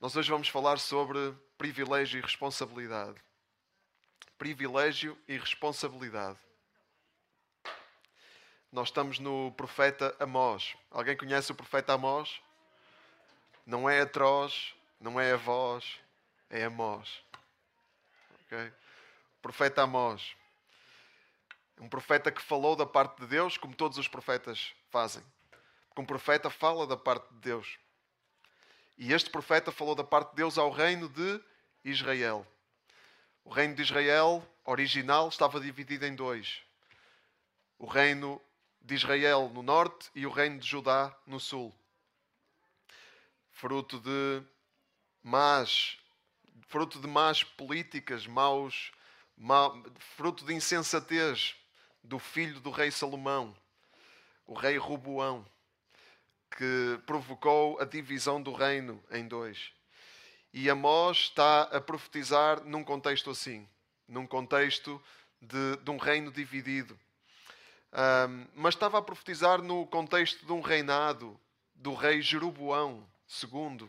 Nós hoje vamos falar sobre privilégio e responsabilidade. Privilégio e responsabilidade. Nós estamos no profeta Amós. Alguém conhece o profeta Amós? Não é atroz, não é a voz, é Amós. Okay? O profeta Amós. Um profeta que falou da parte de Deus, como todos os profetas fazem. Porque um profeta fala da parte de Deus. E este profeta falou da parte de Deus ao reino de Israel. O reino de Israel original estava dividido em dois: o reino de Israel no norte e o reino de Judá no sul. Fruto de más, fruto de más políticas, maus, fruto de insensatez do filho do rei Salomão, o rei Roboão que provocou a divisão do reino em dois. E Amós está a profetizar num contexto assim, num contexto de, de um reino dividido. Um, mas estava a profetizar no contexto de um reinado do rei Jeroboão II.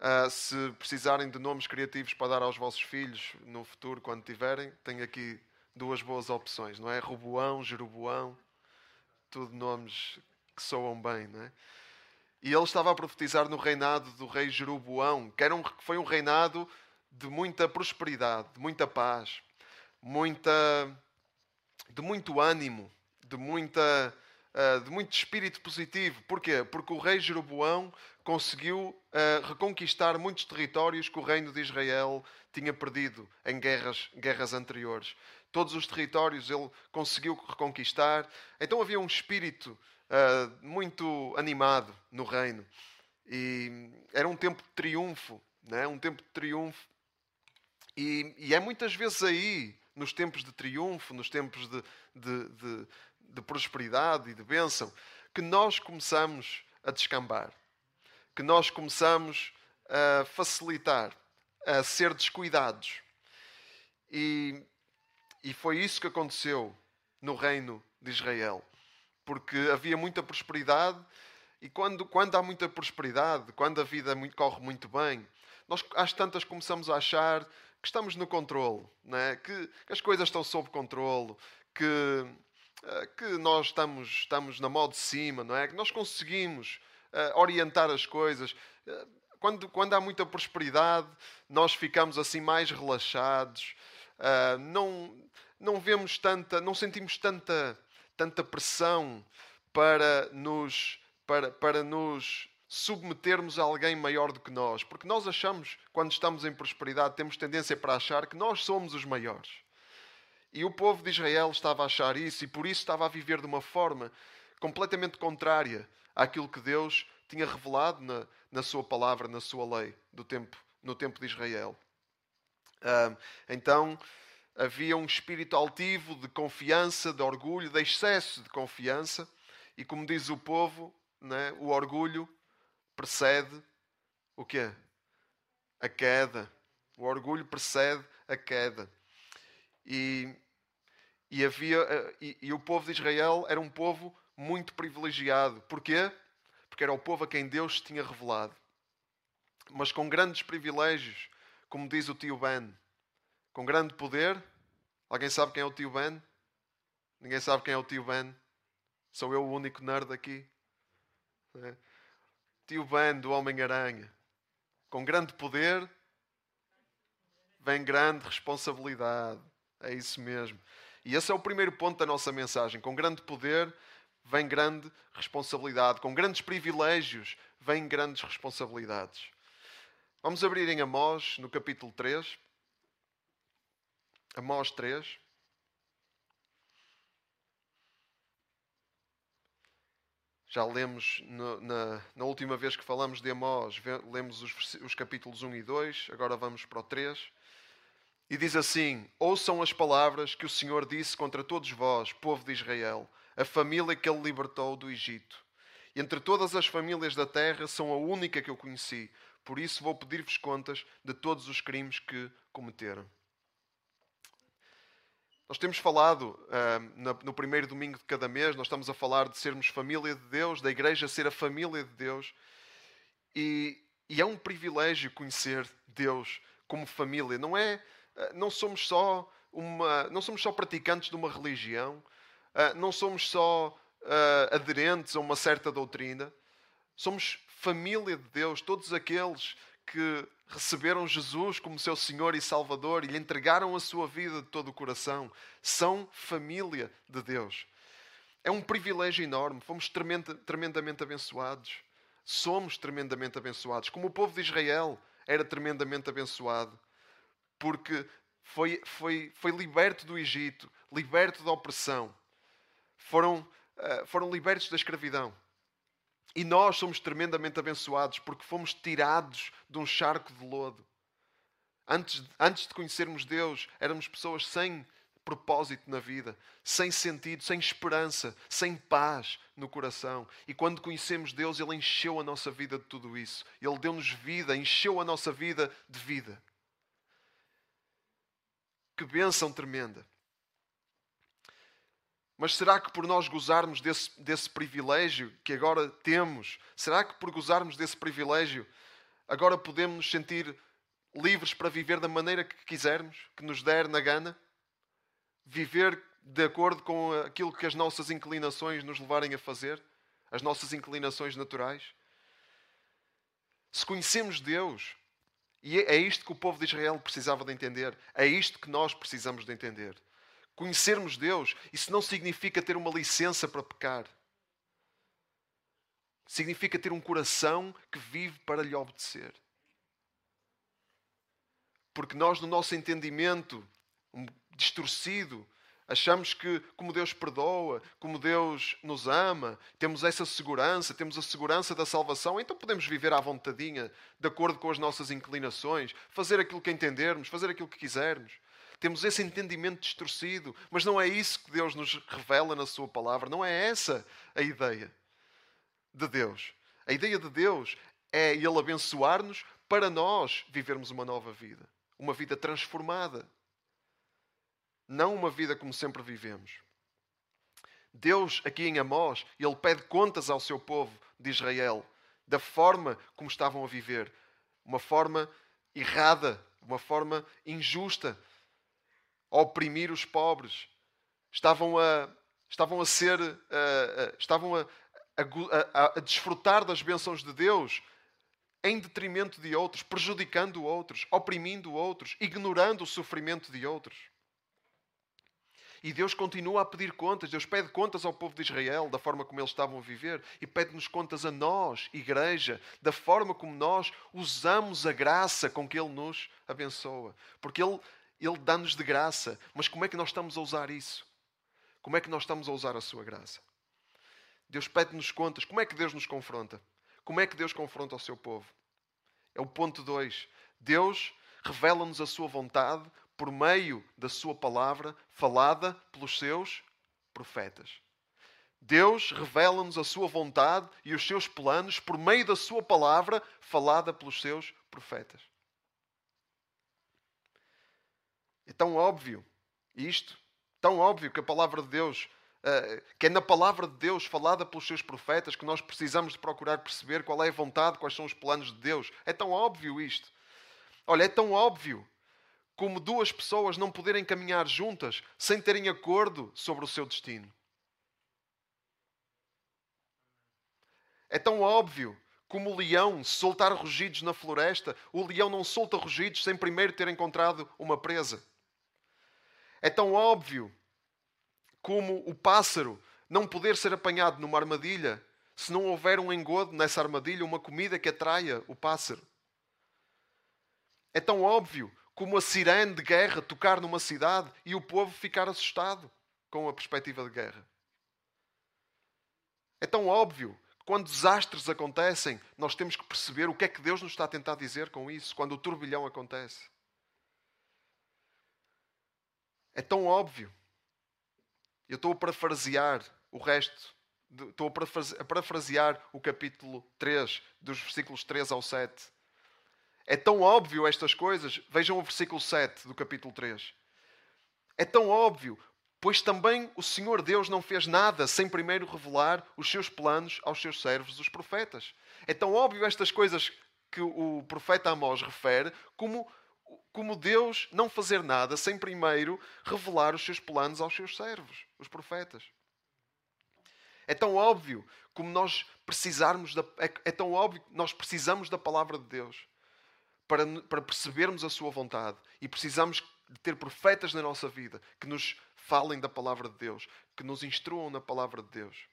Uh, se precisarem de nomes criativos para dar aos vossos filhos no futuro, quando tiverem, tenho aqui duas boas opções, não é? Roboão, Jeroboão, tudo nomes que soam bem, não é? E ele estava a profetizar no reinado do rei Jeroboão, que, era um, foi um reinado de muita prosperidade, de muita paz, muita, de muito ânimo, de, muita, uh, de muito espírito positivo. Porquê? Porque o rei Jeroboão conseguiu uh, reconquistar muitos territórios que o reino de Israel tinha perdido em guerras, guerras anteriores. Todos os territórios ele conseguiu reconquistar. Então havia um espírito uh, muito animado no reino. E era um tempo de triunfo, né? um tempo de triunfo. E, e é muitas vezes aí, nos tempos de triunfo, nos tempos de, de, de, de prosperidade e de bênção, que nós começamos a descambar, que nós começamos a facilitar, a ser descuidados. E, e foi isso que aconteceu no reino de Israel porque havia muita prosperidade e quando, quando há muita prosperidade, quando a vida corre muito bem, nós às tantas começamos a achar que estamos no controle, né? que, que as coisas estão sob controle, que, eh, que nós estamos, estamos na mão de cima, não é? que nós conseguimos uh, orientar as coisas. Uh, quando, quando há muita prosperidade, nós ficamos assim mais relaxados, uh, não, não vemos tanta, não sentimos tanta tanta pressão para nos, para, para nos submetermos a alguém maior do que nós. Porque nós achamos, quando estamos em prosperidade, temos tendência para achar que nós somos os maiores. E o povo de Israel estava a achar isso e por isso estava a viver de uma forma completamente contrária àquilo que Deus tinha revelado na, na sua palavra, na sua lei, do tempo, no tempo de Israel. Uh, então, havia um espírito altivo de confiança, de orgulho, de excesso de confiança. E como diz o povo, né, o orgulho precede o quê? A queda. O orgulho precede a queda. E, e havia eh, e, e o povo de Israel era um povo muito privilegiado. Porquê? Porque era o povo a quem Deus tinha revelado. Mas com grandes privilégios, como diz o tio Ben com grande poder. Alguém sabe quem é o tio Ben? Ninguém sabe quem é o tio Ben? Sou eu o único nerd aqui. É. Tio Ben do Homem-Aranha. Com grande poder vem grande responsabilidade. É isso mesmo. E esse é o primeiro ponto da nossa mensagem. Com grande poder vem grande responsabilidade. Com grandes privilégios vem grandes responsabilidades. Vamos abrir em Amós, no capítulo 3. Amós 3. Já lemos no, na, na, última vez que falamos de Amós, lemos os, os capítulos 1 e 2, agora vamos para o 3. E diz assim: Ouçam as palavras que o Senhor disse contra todos vós, povo de Israel, a família que ele libertou do Egito. Entre todas as famílias da terra, são a única que eu conheci. Por isso vou pedir-vos contas de todos os crimes que cometeram. Nós temos falado uh, no primeiro domingo de cada mês, nós estamos a falar de sermos família de Deus, da igreja ser a família de Deus. E, E é um privilégio conhecer Deus como família. Não é, eh, não somos só uma, não somos só praticantes de uma religião, eh, não somos só uh, aderentes a uma certa doutrina. Somos família de Deus, todos aqueles que receberam Jesus como seu Senhor e Salvador e lhe entregaram a sua vida de todo o coração, são família de Deus. É um privilégio enorme, fomos tremendamente abençoados. Somos tremendamente abençoados. Como o povo de Israel era tremendamente abençoado, porque foi, foi, foi liberto do Egito, liberto da opressão. Foram eh, foram libertos da escravidão. E nós somos tremendamente abençoados porque fomos tirados de um charco de lodo. Antes, antes de conhecermos Deus, éramos pessoas sem propósito na vida, sem sentido, sem esperança, sem paz no coração. E quando conhecemos Deus, Ele encheu a nossa vida de tudo isso. Ele deu-nos vida, encheu a nossa vida de vida. Que bênção tremenda! Mas será que por nós gozarmos desse, desse privilégio que agora temos, será que por gozarmos desse privilégio, agora podemos nos sentir livres para viver da maneira que quisermos, que nos der na gana? Viver de acordo com aquilo que as nossas inclinações nos levarem a fazer? As nossas inclinações naturais? Se conhecemos Deus, e é isto que o povo de Israel precisava de entender, é isto que nós precisamos de entender conhecermos Deus, isso não significa ter uma licença para pecar. Significa ter um coração que vive para lhe obedecer. Porque nós, no nosso entendimento distorcido, achamos que, como Deus perdoa, como Deus nos ama, temos essa segurança, temos a segurança da salvação, então podemos viver à vontadinha, de acordo com as nossas inclinações, fazer aquilo que entendermos, fazer aquilo que quisermos. Temos esse entendimento distorcido, mas não é isso que Deus nos revela na Sua palavra, não é essa a ideia de Deus. A ideia de Deus é Ele abençoar-nos para nós vivermos uma nova vida, uma vida transformada, não uma vida como sempre vivemos. Deus, aqui em Amós, Ele pede contas ao seu povo de Israel da forma como estavam a viver, uma forma errada, uma forma injusta, a oprimir os pobres, estavam a, estavam a ser, estavam a, a, a desfrutar das bênçãos de Deus em detrimento de outros, prejudicando outros, oprimindo outros, ignorando o sofrimento de outros. E Deus continua a pedir contas. Deus pede contas ao povo de Israel da forma como eles estavam a viver e pede-nos contas a nós, igreja, da forma como nós usamos a graça com que Ele nos abençoa. Porque Ele ele dá-nos de graça. Mas como é que nós estamos a usar isso? Como é que nós estamos a usar a sua graça? Deus pede-nos contas. Como é que Deus nos confronta? Como é que Deus confronta o seu povo? É o ponto 2. Deus revela-nos a sua vontade por meio da sua palavra falada pelos seus profetas. Deus revela-nos a sua vontade e os seus planos por meio da sua palavra falada pelos seus profetas. É tão óbvio isto, tão óbvio que a palavra de Deus, eh, que é na palavra de Deus falada pelos seus profetas que nós precisamos de procurar perceber qual é a vontade, quais são os planos de Deus. É tão óbvio isto. Olha, é tão óbvio como duas pessoas não poderem caminhar juntas sem terem acordo sobre o seu destino. É tão óbvio como o leão soltar rugidos na floresta, o leão não solta rugidos sem primeiro ter encontrado uma presa. É tão óbvio como o pássaro não poder ser apanhado numa armadilha se não houver um engodo nessa armadilha, uma comida que atraia o pássaro. É tão óbvio como a sirene de guerra tocar numa cidade e o povo ficar assustado com a perspectiva de guerra. É tão óbvio que quando desastres acontecem, nós temos que perceber o que é que Deus nos está a tentar dizer com isso, quando o turbilhão acontece. É tão óbvio. Eu estou a parafrasear o resto, estou a parafrasear o capítulo 3, dos versículos 3 ao 7. É tão óbvio estas coisas. Vejam o versículo 7 do capítulo 3. É tão óbvio, pois também o Senhor Deus não fez nada sem primeiro revelar os seus planos aos seus servos, os profetas. É tão óbvio estas coisas que o profeta Amós refere como, como Deus não fazer nada sem primeiro revelar os seus planos aos seus servos, os profetas. É tão óbvio como nós precisarmos da, é, é tão óbvio que nós precisamos da palavra de Deus para, para percebermos a sua vontade e precisamos de ter profetas na nossa vida que nos falem da palavra de Deus, que nos instruam na palavra de Deus.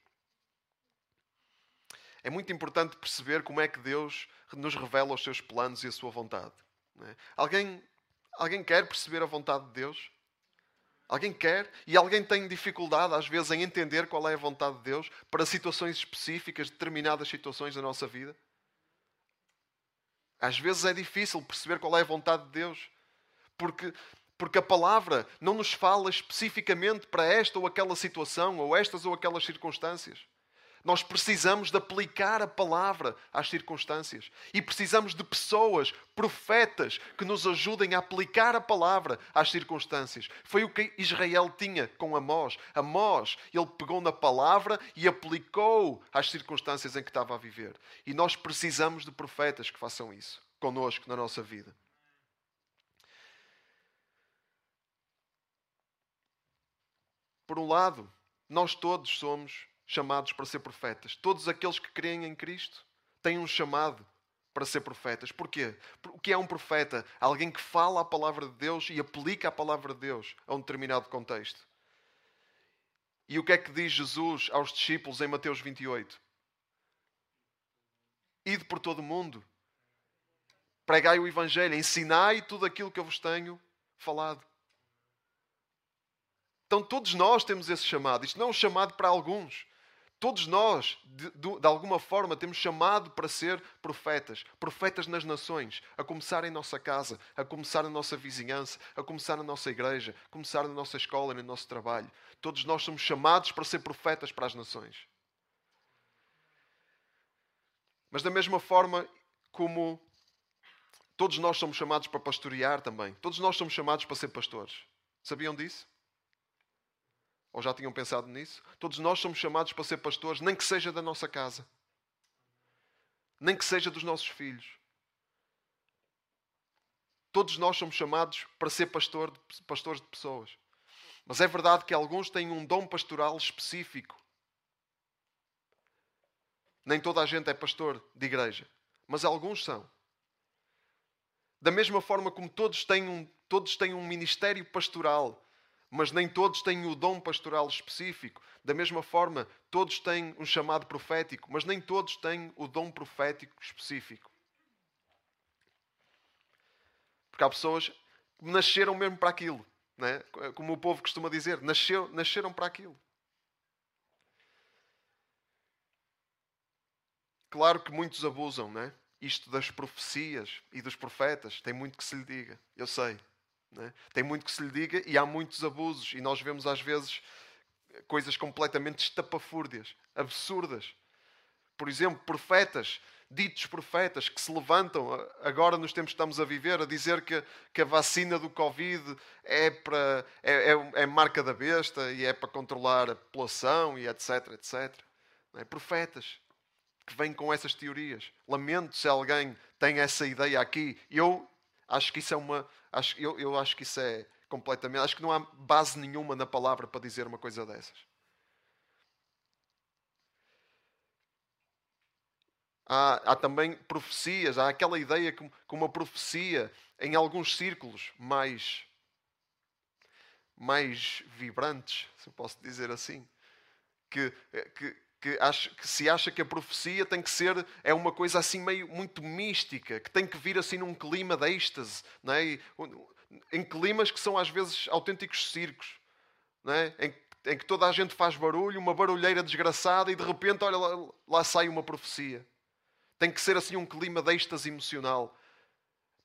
É muito importante perceber como é que Deus nos revela os seus planos e a sua vontade. É? Alguém, alguém quer perceber a vontade de Deus? Alguém quer? E alguém tem dificuldade, às vezes, em entender qual é a vontade de Deus para situações específicas, determinadas situações da nossa vida? Às vezes é difícil perceber qual é a vontade de Deus, porque porque a palavra não nos fala especificamente para esta ou aquela situação, ou estas ou aquelas circunstâncias. Nós precisamos de aplicar a palavra às circunstâncias. E precisamos de pessoas, profetas, que nos ajudem a aplicar a palavra às circunstâncias. Foi o que Israel tinha com Amós. Amós, ele pegou na palavra e aplicou às circunstâncias em que estava a viver. E nós precisamos de profetas que façam isso conosco na nossa vida. Por um lado, nós todos somos chamados para ser profetas. Todos aqueles que creem em Cristo têm um chamado para ser profetas. Porquê? O que é um profeta? Alguém que fala a palavra de Deus e aplica a palavra de Deus a um determinado contexto. E o que é que diz Jesus aos discípulos em Mateus 28? Ide por todo o mundo, pregai o Evangelho, ensinai tudo aquilo que eu vos tenho falado. Então todos nós temos esse chamado. Isto não é um chamado para alguns. Todos nós, de, de, de, alguma forma, temos chamado para ser profetas. Profetas nas nações. A começar em nossa casa, a começar na nossa vizinhança, a começar na nossa igreja, a começar na nossa escola, no nosso trabalho. Todos nós somos chamados para ser profetas para as nações. Mas da mesma forma como todos nós somos chamados para pastorear também. Todos nós somos chamados para ser pastores. Sabiam disso? Ou já tinham pensado nisso? Todos nós somos chamados para ser pastores, nem que seja da nossa casa, nem que seja dos nossos filhos. Todos nós somos chamados para ser pastor, pastores de pessoas. Mas é verdade que alguns têm um dom pastoral específico. Nem toda a gente é pastor de igreja, mas alguns são. Da mesma forma como todos têm um, todos têm um ministério pastoral mas nem todos têm o dom pastoral específico. Da mesma forma, todos têm um chamado profético, mas nem todos têm o dom profético específico. Porque há pessoas que nasceram mesmo para aquilo, né? como o povo costuma dizer, nasceu, nasceram para aquilo. Claro que muitos abusam, né? Isto das profecias e dos profetas, tem muito que se lhe diga, eu sei. Né? Tem muito que se lhe diga e há muitos abusos. E nós vemos às vezes coisas completamente estapafúrdias, absurdas. Por exemplo, profetas, ditos profetas, que se levantam agora nos tempos que estamos a viver a dizer que, que a vacina do Covid é, para, é, é, é marca da besta e é para controlar a população e etc, etc. É? Profetas que vêm com essas teorias. Lamento se alguém tem essa ideia aqui. Eu acho que isso é uma Acho, eu, eu acho que isso é completamente. Acho que não há base nenhuma na palavra para dizer uma coisa dessas. Há, há, também profecias, há aquela ideia que, que, uma profecia, em alguns círculos mais, mais vibrantes, se posso dizer assim, que, que, que, acha, que se acha que a profecia tem que ser é uma coisa assim meio muito mística, que tem que vir assim num clima de êxtase, não é? E, em climas que são às vezes autênticos circos, não é? em, em, que toda a gente faz barulho, uma barulheira desgraçada e de repente, olha, lá, lá sai uma profecia. Tem que ser assim um clima de êxtase emocional.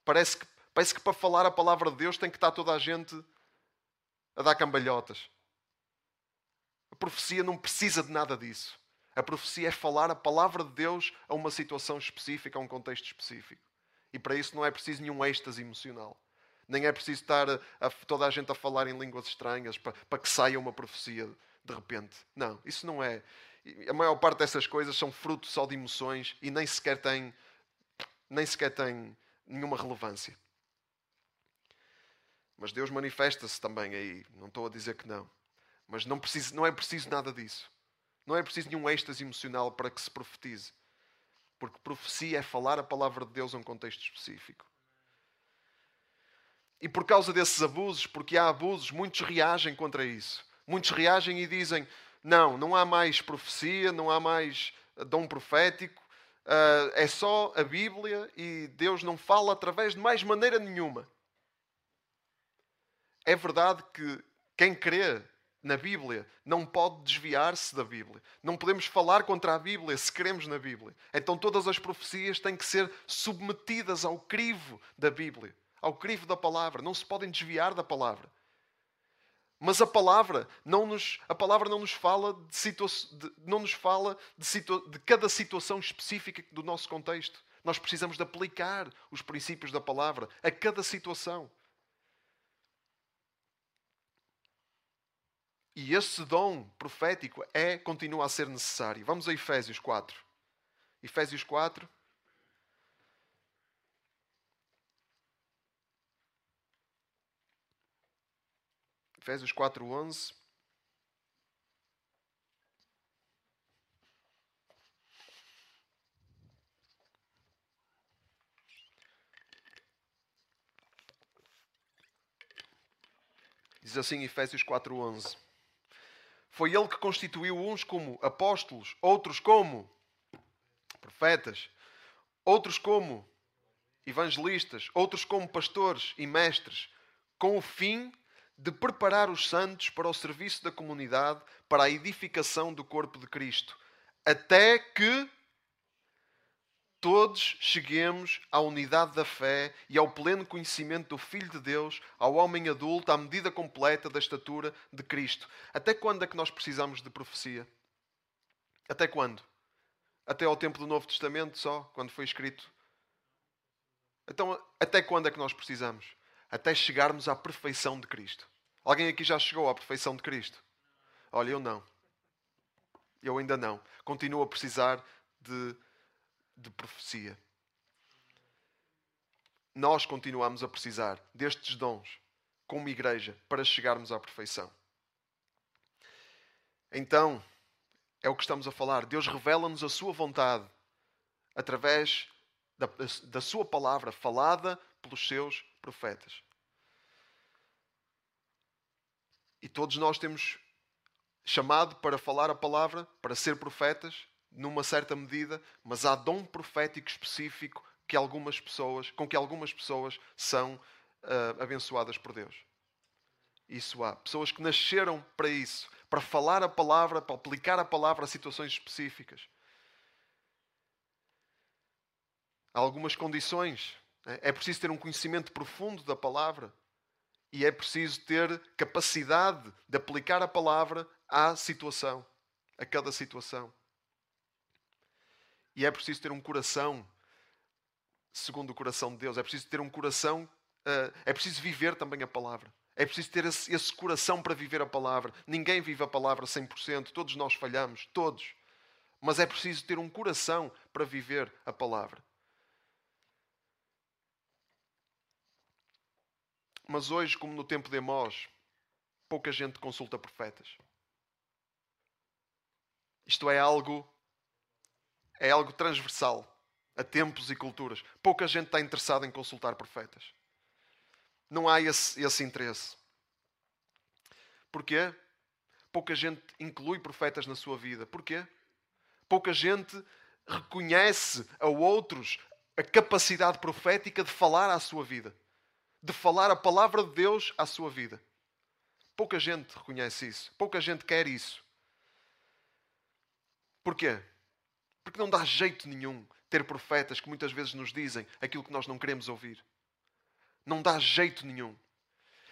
Parece que, parece que para falar a palavra de Deus tem que estar toda a gente a dar cambalhotas. A profecia não precisa de nada disso. A profecia é falar a palavra de Deus a uma situação específica, a um contexto específico. E para isso não é preciso nenhum êxtase emocional. Nem é preciso estar a, a, toda a gente a falar em línguas estranhas para, para que saia uma profecia de repente. Não, isso não é. A maior parte dessas coisas são fruto só de emoções e nem sequer têm nem sequer tem nenhuma relevância. Mas Deus manifesta-se também aí. Não estou a dizer que não. Mas não, preciso, não é preciso nada disso. Não é preciso nenhum êxtase emocional para que se profetize. Porque profecia é falar a palavra de Deus a um contexto específico. E por causa desses abusos, porque há abusos, muitos reagem contra isso. Muitos reagem e dizem: não, não há mais profecia, não há mais dom profético, uh, é só a Bíblia e Deus não fala através de mais maneira nenhuma. É verdade que quem crê na Bíblia não pode desviar-se da Bíblia. Não podemos falar contra a Bíblia se queremos na Bíblia. Então todas as profecias têm que ser submetidas ao crivo da Bíblia, ao crivo da palavra. Não se podem desviar da palavra. Mas a palavra não nos, a palavra não nos fala de, situa de não nos fala de, situa de cada situação específica do nosso contexto. Nós precisamos de aplicar os princípios da palavra a cada situação. E esse dom profético é, continua a ser necessário. Vamos a Efésios 4. Efésios 4. Efésios 4, 11. Diz assim Efésios 4, 11. Foi ele que constituiu uns como apóstolos, outros como profetas, outros como evangelistas, outros como pastores e mestres, com o fim de preparar os santos para o serviço da comunidade, para a edificação do corpo de Cristo, até que todos cheguemos à unidade da fé e ao pleno conhecimento do Filho de Deus, ao homem adulto, à medida completa da estatura de Cristo. Até quando é que nós precisamos de profecia? Até quando? Até ao tempo do Novo Testamento só, quando foi escrito? Então, até quando é que nós precisamos? Até chegarmos à perfeição de Cristo. Alguém aqui já chegou à perfeição de Cristo? Olha, eu não. Eu ainda não. Continuo a precisar de de profecia. Nós continuamos a precisar destes dons, como igreja, para chegarmos à perfeição. Então, é o que estamos a falar. Deus revela-nos a sua vontade através da, da sua palavra falada pelos seus profetas. E todos nós temos chamado para falar a palavra, para ser profetas, numa certa medida, mas há dom profético específico que algumas pessoas, com que algumas pessoas são uh, abençoadas por Deus. Isso há. Pessoas que nasceram para isso, para falar a palavra, para aplicar a palavra a situações específicas. Há algumas condições. Né? É preciso ter um conhecimento profundo da palavra e é preciso ter capacidade de aplicar a palavra à situação, a cada situação. E é preciso ter um coração segundo o coração de Deus. É preciso ter um coração, uh, é preciso viver também a palavra. É preciso ter esse, esse, coração para viver a palavra. Ninguém vive a palavra 100%, todos nós falhamos, todos. Mas é preciso ter um coração para viver a palavra. Mas hoje, como no tempo de Amós, pouca gente consulta profetas. Isto é algo é algo transversal a tempos e culturas. Pouca gente está interessada em consultar profetas. Não há esse, esse interesse. Porquê? Pouca gente inclui profetas na sua vida. Porquê? Pouca gente reconhece a outros a capacidade profética de falar à sua vida, de falar a palavra de Deus à sua vida. Pouca gente reconhece isso, pouca gente quer isso. Porquê? Porque não dá jeito nenhum ter profetas que muitas vezes nos dizem aquilo que nós não queremos ouvir. Não dá jeito nenhum.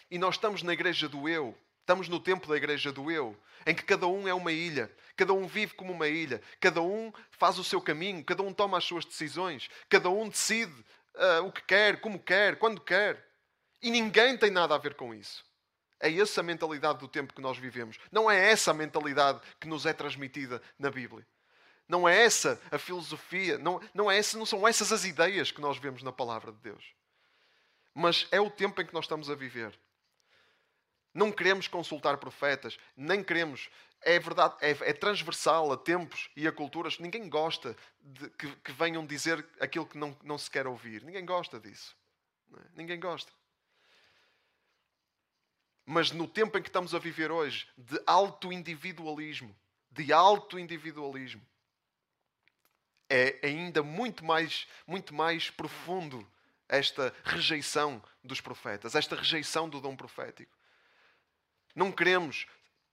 E nós estamos na igreja do eu, estamos no tempo da igreja do eu, em que cada um é uma ilha, cada um vive como uma ilha, cada um faz o seu caminho, cada um toma as suas decisões, cada um decide uh, o que quer, como quer, quando quer. E ninguém tem nada a ver com isso. É essa a mentalidade do tempo que nós vivemos. Não é essa a mentalidade que nos é transmitida na Bíblia. Não é essa a filosofia, não, não, é essa, não são essas as ideias que nós vemos na palavra de Deus. Mas é o tempo em que nós estamos a viver. Não queremos consultar profetas, nem queremos. É verdade, é, é transversal a tempos e a culturas. Ninguém gosta de que, que, venham dizer aquilo que não, não se quer ouvir. Ninguém gosta disso. É? Ninguém gosta. Mas no tempo em que estamos a viver hoje, de alto individualismo, de alto individualismo, é ainda muito mais, muito mais profundo esta rejeição dos profetas, esta rejeição do dom profético. Não queremos,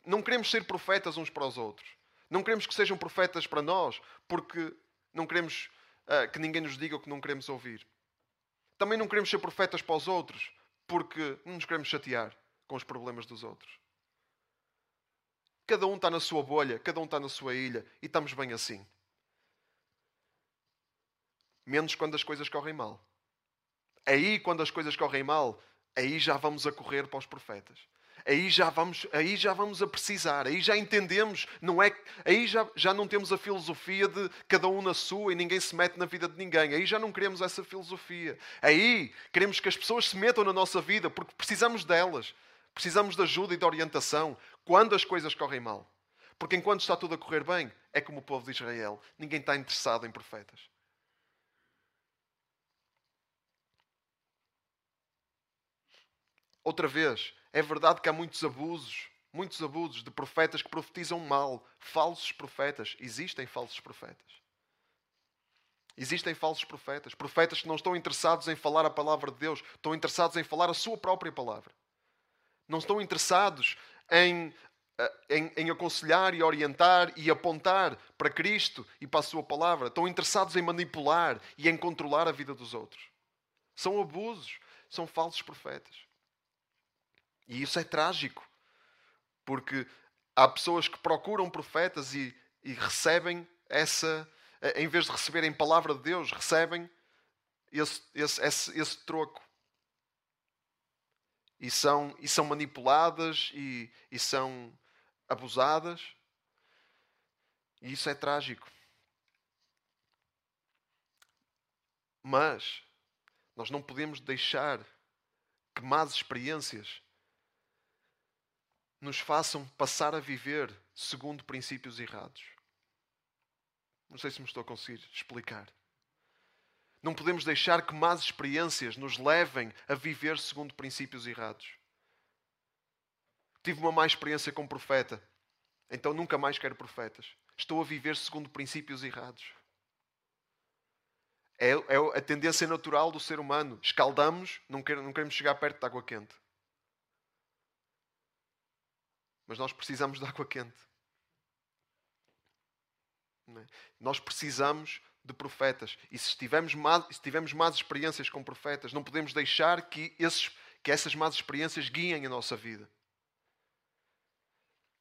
não queremos ser profetas uns para os outros. Não queremos que sejam profetas para nós, porque não queremos uh, que ninguém nos diga o que não queremos ouvir. Também não queremos ser profetas para os outros, porque não nos queremos chatear com os problemas dos outros. Cada um está na sua bolha, cada um está na sua ilha e estamos bem assim. Menos quando as coisas correm mal. Aí, quando as coisas correm mal, aí já vamos a correr para os profetas. Aí já vamos, aí já vamos a precisar, aí já entendemos, não é, aí já, já não temos a filosofia de cada um na sua e ninguém se mete na vida de ninguém. Aí já não queremos essa filosofia. Aí queremos que as pessoas se metam na nossa vida porque precisamos delas. Precisamos de ajuda e de orientação quando as coisas correm mal. Porque enquanto está tudo a correr bem, é como o povo de Israel. Ninguém está interessado em profetas. Outra vez, é verdade que há muitos abusos, muitos abusos de profetas que profetizam mal, falsos profetas. Existem falsos profetas. Existem falsos profetas, profetas que não estão interessados em falar a palavra de Deus, estão interessados em falar a sua própria palavra não estão interessados em, eh, em, em, aconselhar e orientar e apontar para Cristo e para a Sua palavra. Estão interessados em manipular e em controlar a vida dos outros. São abusos, são falsos profetas. E isso é trágico, porque há pessoas que procuram profetas e, e recebem essa, eh, em vez de receberem palavra de Deus, recebem esse, esse, esse, esse troco e são, e são manipuladas e, e são abusadas. E isso é trágico. Mas nós não podemos deixar que más experiências nos façam passar a viver segundo princípios errados. Não sei se me estou a conseguir explicar. Não podemos deixar que más experiências nos levem a viver segundo princípios errados. Tive uma má experiência com profeta, então nunca mais quero profetas. Estou a viver segundo princípios errados. É, é a tendência natural do ser humano. Escaldamos, não queremos chegar perto de água quente. Mas nós precisamos de água quente. É? Nós precisamos de profetas. E se tivermos, más, se tivermos más experiências com profetas, não podemos deixar que, esses, que essas más experiências guiem a nossa vida.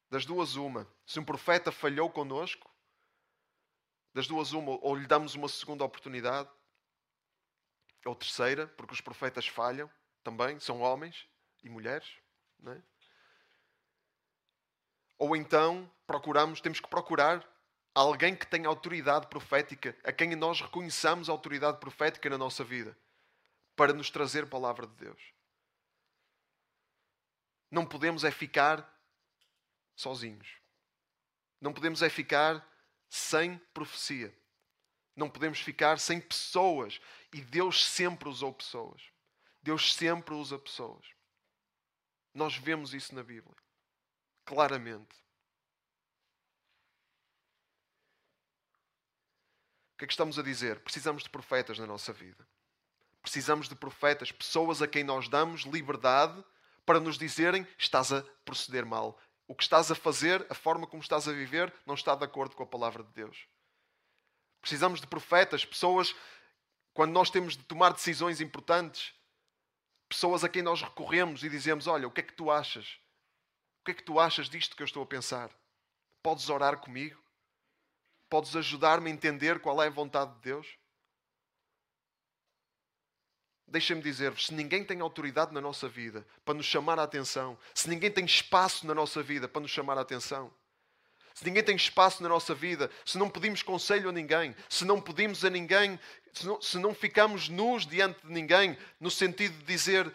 Das duas, uma. Se um profeta falhou connosco, das duas, uma, ou lhe damos uma segunda oportunidade, ou terceira, porque os profetas falham também, são homens e mulheres, não é? Ou então procuramos, temos que procurar alguém que tenha autoridade profética, a quem nós reconheçamos a autoridade profética na nossa vida, para nos trazer palavra de Deus. Não podemos é ficar sozinhos. Não podemos é ficar sem profecia. Não podemos ficar sem pessoas. E Deus sempre usou pessoas. Deus sempre usa pessoas. Nós vemos isso na Bíblia. Claramente. O que é que estamos a dizer? Precisamos de profetas na nossa vida. Precisamos de profetas, pessoas a quem nós damos liberdade para nos dizerem: estás a proceder mal. O que estás a fazer, a forma como estás a viver, não está de acordo com a palavra de Deus. Precisamos de profetas, pessoas, quando nós temos de tomar decisões importantes, pessoas a quem nós recorremos e dizemos: Olha, o que é que tu achas? Que é que tu achas disto que eu estou a pensar? Podes orar comigo? Podes ajudar-me a entender qual é a vontade de Deus? Deixem-me dizer-vos: se ninguém tem autoridade na nossa vida para nos chamar a atenção, se ninguém tem espaço na nossa vida para nos chamar a atenção, se ninguém tem espaço na nossa vida, se não pedimos conselho a ninguém, se não pedimos a ninguém, se não, se não ficamos nus diante de ninguém, no sentido de dizer: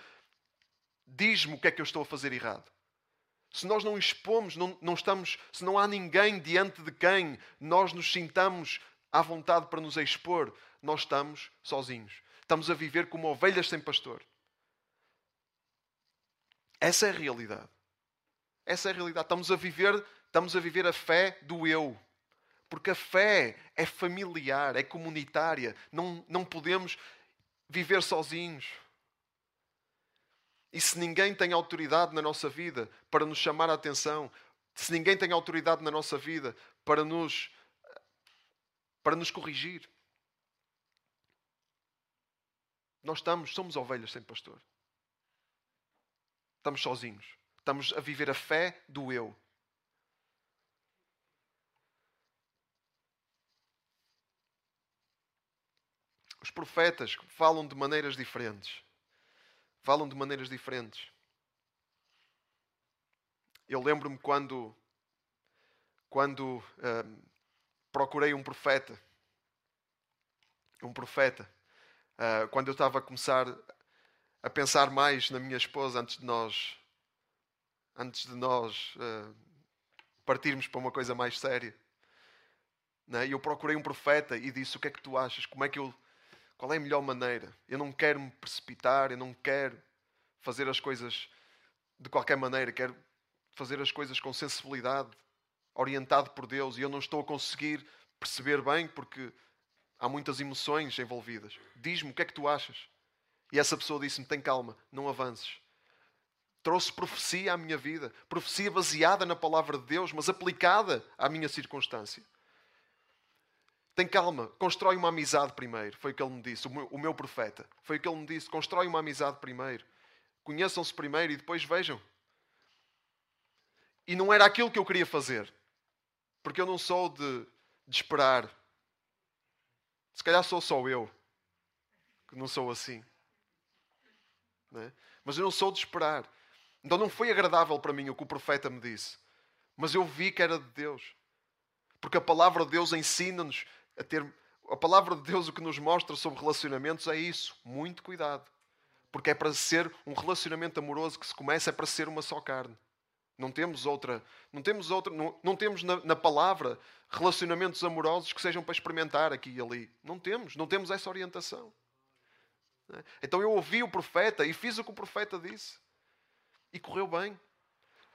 diz-me o que é que eu estou a fazer errado. Se nós não expomos, não, não estamos, se não há ninguém diante de quem nós nos sintamos à vontade para nos expor, nós estamos sozinhos. Estamos a viver como ovelhas sem pastor. Essa é a realidade. Essa é a realidade. Estamos a viver, estamos a viver a fé do eu. Porque a fé é familiar, é comunitária. Não, não podemos viver sozinhos. E se ninguém tem autoridade na nossa vida para nos chamar a atenção, se ninguém tem autoridade na nossa vida para nos para nos corrigir, nós estamos, somos ovelhas sem pastor. Estamos sozinhos. Estamos a viver a fé do eu. Os profetas falam de maneiras diferentes. Falam de maneiras diferentes. Eu lembro-me quando, quando hum, procurei um profeta. Um profeta. Uh, quando eu estava a começar a pensar mais na minha esposa antes de nós antes de nós uh, partirmos para uma coisa mais séria. Né? Eu procurei um profeta e disse: O que é que tu achas? Como é que eu. Qual é a melhor maneira? Eu não quero me precipitar, eu não quero fazer as coisas de qualquer maneira, quero fazer as coisas com sensibilidade, orientado por Deus, e eu não estou a conseguir perceber bem porque há muitas emoções envolvidas. Diz-me o que é que tu achas. E essa pessoa disse-me: tem calma, não avances. Trouxe profecia à minha vida, profecia baseada na palavra de Deus, mas aplicada à minha circunstância. Tem calma, constrói uma amizade primeiro. Foi o que ele me disse, o meu, o meu profeta. Foi o que ele me disse: constrói uma amizade primeiro. Conheçam-se primeiro e depois vejam. E não era aquilo que eu queria fazer, porque eu não sou de, de esperar. Se calhar sou só eu que não sou assim. É? Mas eu não sou de esperar. Então não foi agradável para mim o que o profeta me disse. Mas eu vi que era de Deus. Porque a palavra de Deus ensina-nos a ter. A palavra de Deus o que nos mostra sobre relacionamentos é isso. Muito cuidado. Porque é para ser um relacionamento amoroso que se começa, é para ser uma só carne. Não temos outra, não temos outra, não, não temos na, na, palavra relacionamentos amorosos que sejam para experimentar aqui e ali. Não temos, não temos essa orientação. Né? Então eu ouvi o profeta e fiz o que o profeta disse. E correu bem.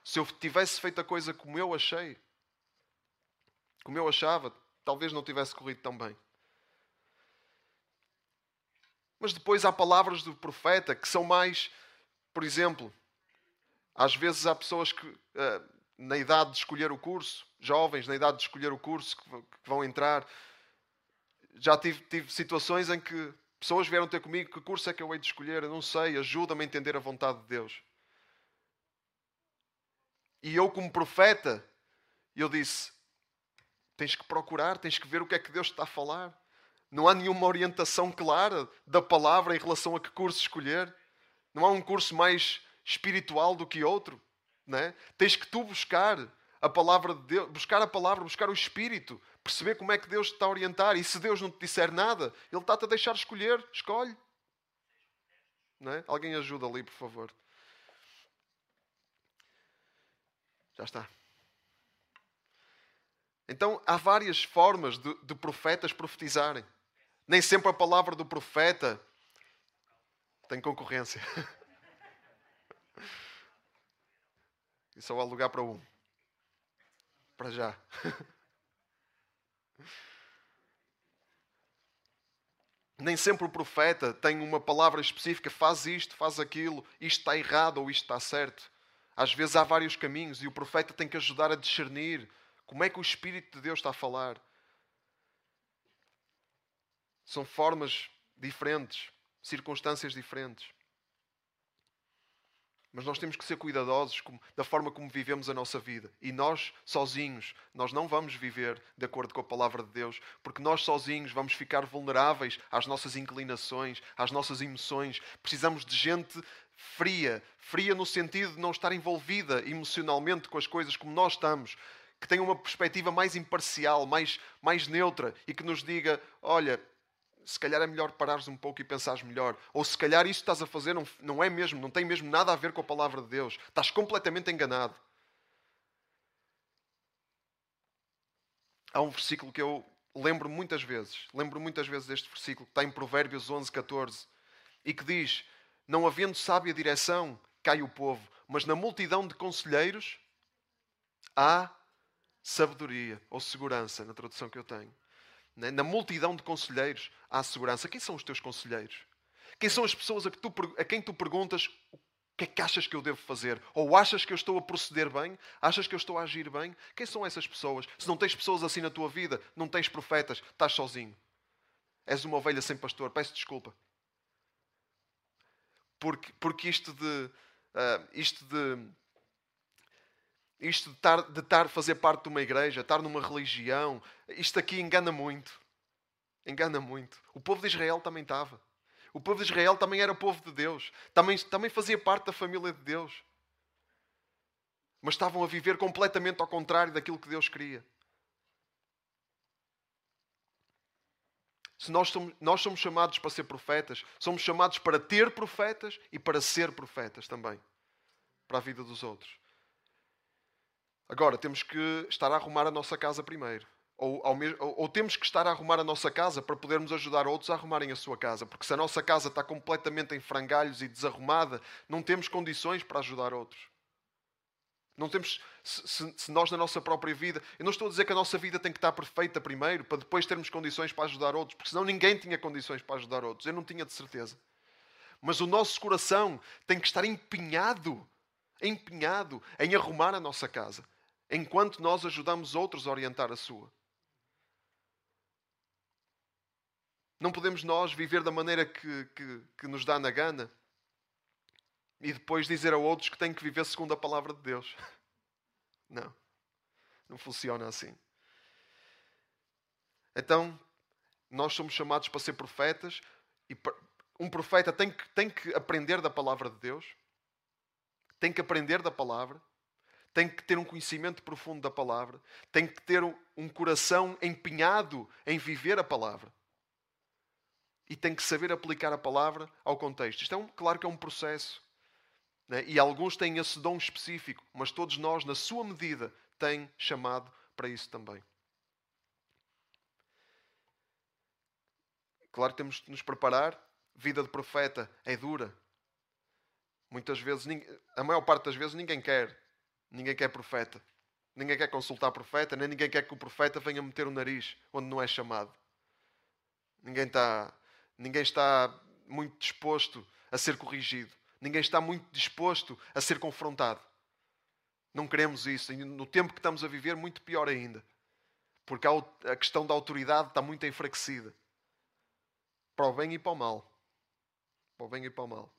Se eu tivesse feito a coisa como eu achei, como eu achava, talvez não tivesse corrido tão bem. Mas depois há palavras do profeta que são mais, por exemplo, às vezes há pessoas que, eh, na idade de escolher o curso, jovens na idade de escolher o curso que vão entrar, já tive, tive situações em que Pessoas vieram ter comigo: que curso é que eu hei de escolher? Eu não sei, ajuda-me a entender a vontade de Deus. E eu, como profeta, eu disse: tens que procurar, tens que ver o que é que Deus está a falar. Não há nenhuma orientação clara da palavra em relação a que curso escolher. Não há um curso mais espiritual do que outro. Né? Tens que tu buscar a palavra de Deus, buscar a palavra, buscar o Espírito, perceber como é que Deus te está a orientar. E se Deus não te disser nada, Ele está-te a deixar escolher. Escolhe. É? Alguém ajuda ali, por favor. Já está. Então há várias formas de, de profetas profetizarem. Nem sempre a palavra do profeta tem concorrência. E só há lugar para um. Para já. Nem sempre o profeta tem uma palavra específica, faz isto, faz aquilo, isto está errado ou isto está certo. Às vezes há vários caminhos e o profeta tem que ajudar a discernir como é que o Espírito de Deus está a falar. São formas diferentes, circunstâncias diferentes. Mas nós temos que ser cuidadosos da forma como vivemos a nossa vida. E nós, sozinhos, nós não vamos viver de acordo com a palavra de Deus, porque nós sozinhos vamos ficar vulneráveis às nossas inclinações, às nossas emoções. Precisamos de gente fria, fria no sentido de não estar envolvida emocionalmente com as coisas como nós estamos, que tenha uma perspectiva mais imparcial, mais, mais neutra e que nos diga: olha, se calhar é melhor parares um pouco e pensares melhor. Ou se calhar isso que estás a fazer não, não é mesmo, não tem mesmo nada a ver com a palavra de Deus. Estás completamente enganado. Há um versículo que eu lembro muitas vezes, lembro muitas vezes deste versículo que está em Provérbios 11, 14 e que diz: Não havendo sábia direção, cai o povo, mas na multidão de conselheiros há sabedoria ou segurança, na tradução que eu tenho. Né? Na multidão de conselheiros há segurança. Quem são os teus conselheiros? Quem são as pessoas a, que tu, a quem tu perguntas o que é que achas que eu devo fazer? Ou achas que eu estou a proceder bem? Achas que eu estou a agir bem? Quem são essas pessoas? Se não tens pessoas assim na tua vida, não tens profetas, estás sozinho. És uma ovelha sem pastor. Peço desculpa. Porque, porque isto de. Uh, isto de isto de estar, de estar fazer parte de uma igreja, estar numa religião, isto aqui engana muito. Engana muito. O povo de Israel também estava. O povo de Israel também era povo de Deus. Também, também fazia parte da família de Deus. Mas estavam a viver completamente ao contrário daquilo que Deus queria. Se nós somos, nós somos chamados para ser profetas, somos chamados para ter profetas e para ser profetas também. Para a vida dos outros. Agora, temos que estar a arrumar a nossa casa primeiro. Ou, ou, ou, temos que estar a arrumar a nossa casa para podermos ajudar outros a arrumarem a sua casa. Porque se a nossa casa está completamente em frangalhos e desarrumada, não temos condições para ajudar outros. Não temos, se, se, nós na nossa própria vida, eu não estou a dizer que a nossa vida tem que estar perfeita primeiro, para depois termos condições para ajudar outros, porque senão ninguém tinha condições para ajudar outros. Eu não tinha de certeza. Mas o nosso coração tem que estar empenhado, empenhado em arrumar a nossa casa enquanto nós ajudamos outros a orientar a sua. Não podemos nós viver da maneira que, que, que, nos dá na gana e depois dizer a outros que têm que viver segundo a palavra de Deus. Não. Não funciona assim. Então, nós somos chamados para ser profetas e um profeta tem que, tem que aprender da palavra de Deus, tem que aprender da palavra tem que ter um conhecimento profundo da palavra, tem que ter um coração empenhado em viver a palavra. E tem que saber aplicar a palavra ao contexto. Isto é um, claro que é um processo. Né? E alguns têm esse dom específico, mas todos nós, na sua medida, têm chamado para isso também. Claro que temos de nos preparar. Vida de profeta é dura. Muitas vezes, a maior parte das vezes, ninguém quer Ninguém quer profeta. Ninguém quer consultar profeta, nem ninguém quer que o profeta venha meter o nariz onde não é chamado. Ninguém está, ninguém está muito disposto a ser corrigido. Ninguém está muito disposto a ser confrontado. Não queremos isso. No tempo que estamos a viver, muito pior ainda. Porque a questão da autoridade está muito enfraquecida. Para o bem e para o mal. Para o bem e para o mal.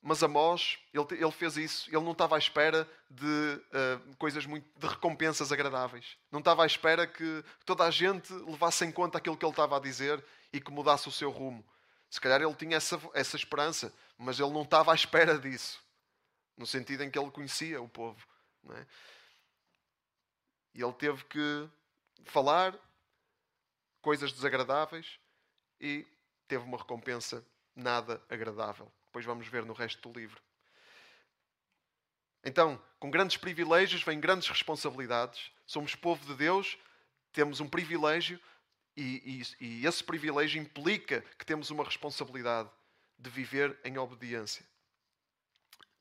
Mas Amós, ele, ele fez isso. Ele não estava à espera de uh, coisas muito. de recompensas agradáveis. Não estava à espera que toda a gente levasse em conta aquilo que ele estava a dizer e que mudasse o seu rumo. Se calhar ele tinha essa, essa esperança, mas ele não estava à espera disso. No sentido em que ele conhecia o povo. É? E ele teve que falar coisas desagradáveis e teve uma recompensa nada agradável. Depois vamos ver no resto do livro. Então, com grandes privilégios vêm grandes responsabilidades. Somos povo de Deus, temos um privilégio e, e, e esse privilégio implica que temos uma responsabilidade de viver em obediência.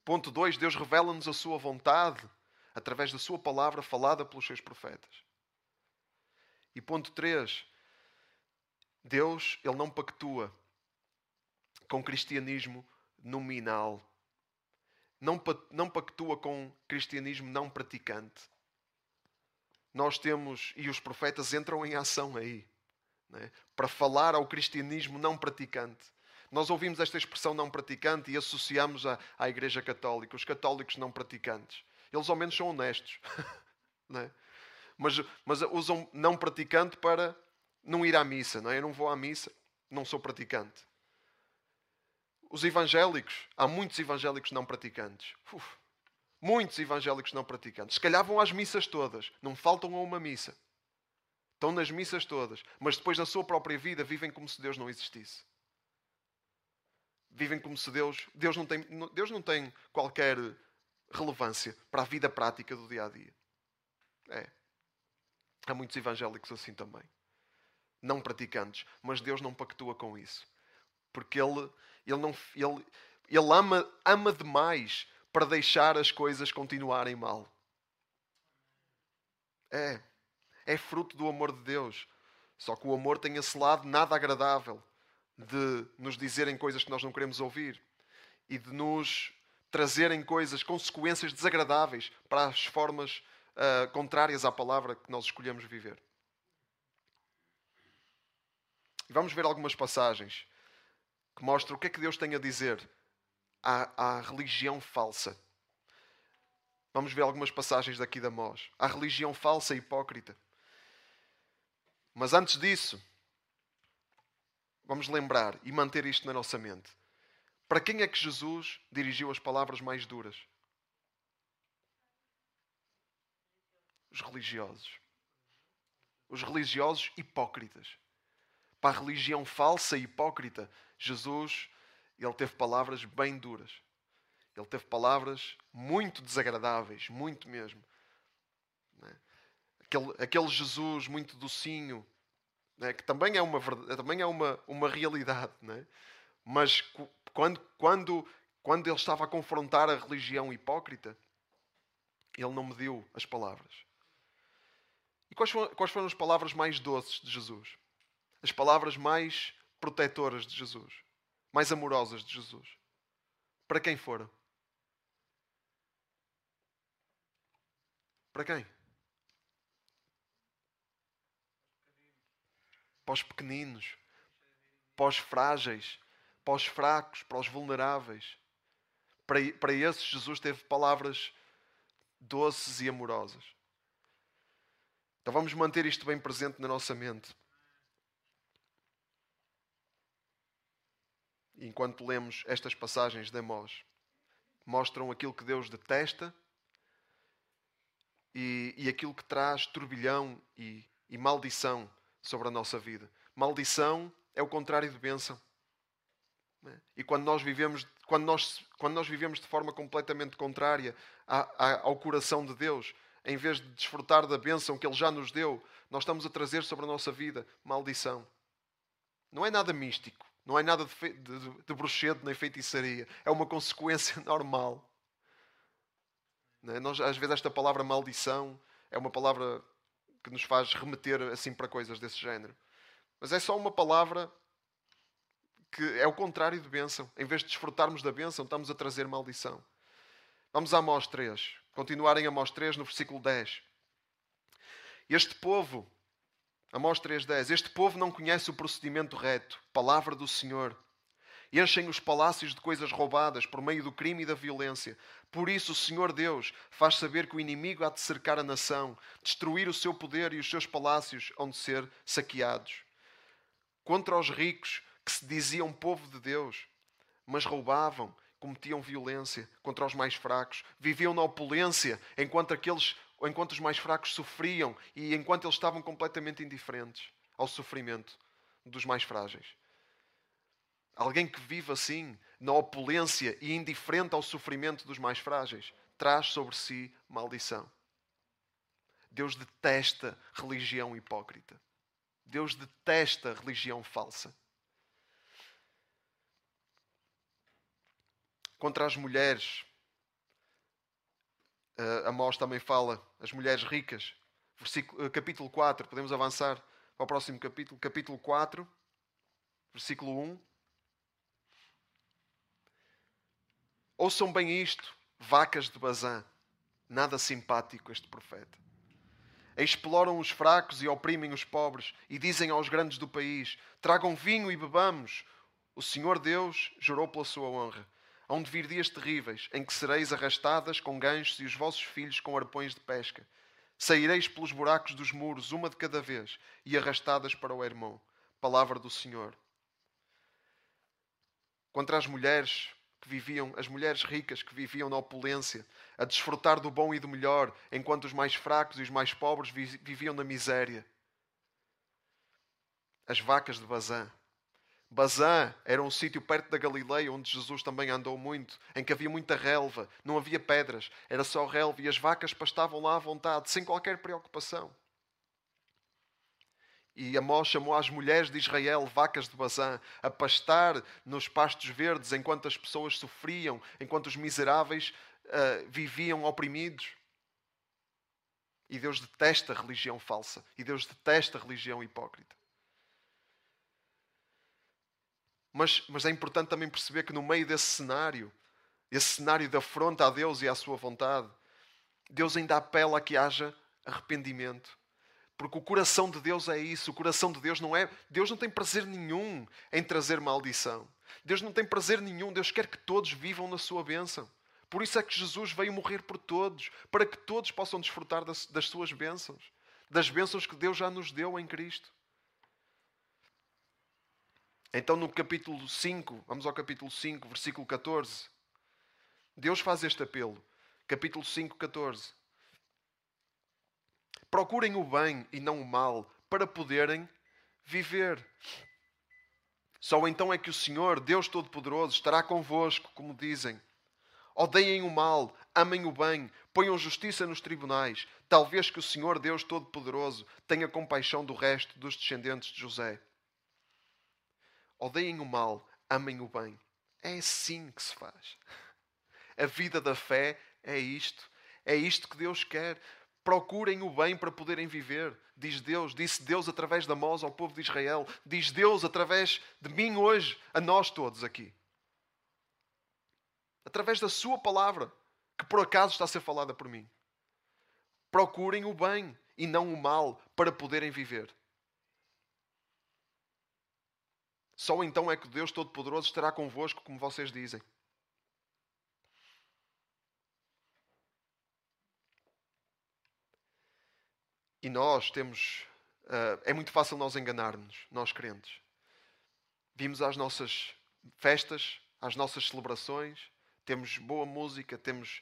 Ponto 2. Deus revela-nos a sua vontade através da sua palavra falada pelos seus profetas. E ponto 3. Deus, Ele não pactua com cristianismo nominal. Não, pactua com cristianismo não praticante. Nós temos, e os profetas entram em ação aí, né? para falar ao cristianismo não praticante. Nós ouvimos esta expressão não praticante e associamos à, à Igreja Católica, os católicos não praticantes. Eles ao menos são honestos. né? mas, mas usam não praticante para não ir à missa. Não é? Eu não vou à missa, não sou praticante. Os evangélicos, há muitos evangélicos não praticantes. Uf, Muitos evangélicos não praticantes. Se calhar vão às missas todas, não faltam a uma missa. Estão nas missas todas, mas depois na sua própria vida vivem como se Deus não existisse. Vivem como se Deus. Deus não tem, Deus não tem qualquer relevância para a vida prática do dia a dia. É. Há muitos evangélicos assim também. Não praticantes. Mas Deus não pactua com isso. Porque Ele, ele, não, ele, ele ama, ama demais para deixar as coisas continuarem mal. É. É fruto do amor de Deus. Só que o amor tem esse lado nada agradável de nos dizerem coisas que nós não queremos ouvir e de nos trazerem coisas, consequências desagradáveis para as formas uh, contrárias à palavra que nós escolhemos viver. Vamos ver algumas passagens que mostram o que é que Deus tem a dizer à, à religião falsa. Vamos ver algumas passagens daqui da Mós. À religião falsa e hipócrita. Mas antes disso, vamos lembrar e manter isto na nossa mente. Para quem é que Jesus dirigiu as palavras mais duras? Os religiosos. Os religiosos hipócritas. Para a religião falsa e hipócrita, Jesus ele teve palavras bem duras. Ele teve palavras muito desagradáveis, muito mesmo. É? Aquele, aquele Jesus muito docinho, é? que também é uma, também é uma, uma realidade. É? Mas quando, quando, quando ele estava a confrontar a religião hipócrita, ele não mediu as palavras. E quais foram, quais foram as palavras mais doces de Jesus? As palavras mais protetoras de Jesus? Mais amorosas de Jesus? Para quem foram? Para quem? Para os pequeninos, para os frágeis, para os fracos, para os vulneráveis. Para, para esses, Jesus teve palavras doces e amorosas. Então vamos manter isto bem presente na nossa mente. Enquanto lemos estas passagens de Amós, mostram aquilo que Deus detesta e, e aquilo que traz turbilhão e, e maldição sobre a nossa vida. Maldição é o contrário de bênção. Né? E quando nós vivemos, quando nós, quando nós vivemos de forma completamente contrária ao coração de Deus, em vez de desfrutar da bênção que Ele já nos deu, nós estamos a trazer sobre a nossa vida maldição. Não é nada místico, não é nada de, fe... de, de, bruxedo nem feitiçaria. É uma consequência normal. É? Nós, às vezes esta palavra maldição é uma palavra que nos faz remeter assim para coisas desse género. Mas é só uma palavra que é o contrário de bênção. Em vez de desfrutarmos da bênção, estamos a trazer maldição. Vamos a Amós 3. Continuarem a Amós 3 no versículo 10. Este povo, Amós 3.10, este povo não conhece o procedimento reto, palavra do Senhor. Enchem os palácios de coisas roubadas por meio do crime e da violência. Por isso, o Senhor Deus faz saber que o inimigo há de cercar a nação, destruir o seu poder e os seus palácios hão de ser saqueados. Contra os ricos, que se diziam povo de Deus, mas roubavam, cometiam violência contra os mais fracos, viviam na opulência enquanto aqueles, enquanto os mais fracos sofriam e enquanto eles estavam completamente indiferentes ao sofrimento dos mais frágeis. Alguém que vive assim, na opulência e indiferente ao sofrimento dos mais frágeis, traz sobre si maldição. Deus detesta religião hipócrita. Deus detesta religião falsa. contra as mulheres. Uh, Amós também fala, as mulheres ricas. Versículo, uh, capítulo 4, podemos avançar para o próximo capítulo. Capítulo 4, versículo 1. Ouçam bem isto, vacas de Bazã. Nada simpático este profeta. Exploram os fracos e oprimem os pobres, e dizem aos grandes do país: Tragam vinho e bebamos. O Senhor Deus jurou pela sua honra. Hão de vir dias terríveis, em que sereis arrastadas com ganchos e os vossos filhos com arpões de pesca. Saireis pelos buracos dos muros, uma de cada vez, e arrastadas para o Hermão. Palavra do Senhor. Contra as mulheres que viviam, as mulheres ricas que viviam na opulência, a desfrutar do bom e do melhor, enquanto os mais fracos e os mais pobres viviam na miséria. As vacas de Bazã. Bazã era um sítio perto da Galileia onde Jesus também andou muito, em que havia muita relva, não havia pedras, era só relva e as vacas pastavam lá à vontade, sem qualquer preocupação. E Amós chamou as mulheres de Israel vacas de Bazã a pastar nos pastos verdes enquanto as pessoas sofriam, enquanto os miseráveis uh, viviam oprimidos. E Deus detesta a religião falsa. E Deus detesta a religião hipócrita. Mas, mas é importante também perceber que no meio desse cenário, esse cenário de afronta a Deus e à sua vontade, Deus ainda apela a que haja arrependimento. Porque o coração de Deus é isso. O coração de Deus não é. Deus não tem prazer nenhum em trazer maldição. Deus não tem prazer nenhum. Deus quer que todos vivam na sua bênção. Por isso é que Jesus veio morrer por todos, para que todos possam desfrutar das, das suas bênçãos, das bênçãos que Deus já nos deu em Cristo. Então, no capítulo 5, vamos ao capítulo 5, versículo 14. Deus faz este apelo. Capítulo 5, 14. Procurem o bem e não o mal, para poderem viver. Só então é que o Senhor, Deus Todo-Poderoso, estará convosco, como dizem. Odeiem o mal, amem o bem, ponham justiça nos tribunais. Talvez que o Senhor, Deus Todo-Poderoso, tenha compaixão do resto dos descendentes de José. Odeiem o mal, amem o bem. É assim que se faz. A vida da fé é isto. É isto que Deus quer procurem o bem para poderem viver. Diz Deus, disse Deus através da Mós ao povo de Israel, diz Deus através de mim hoje, a nós todos aqui. Através da Sua palavra, que por acaso está a ser falada por mim. Procurem o bem e não o mal para poderem viver. Só então é que Deus Todo-Poderoso estará convosco, como vocês dizem. E nós temos. Uh, é muito fácil nós enganar-nos, nós crentes. Vimos às nossas festas, às nossas celebrações, temos boa música, temos,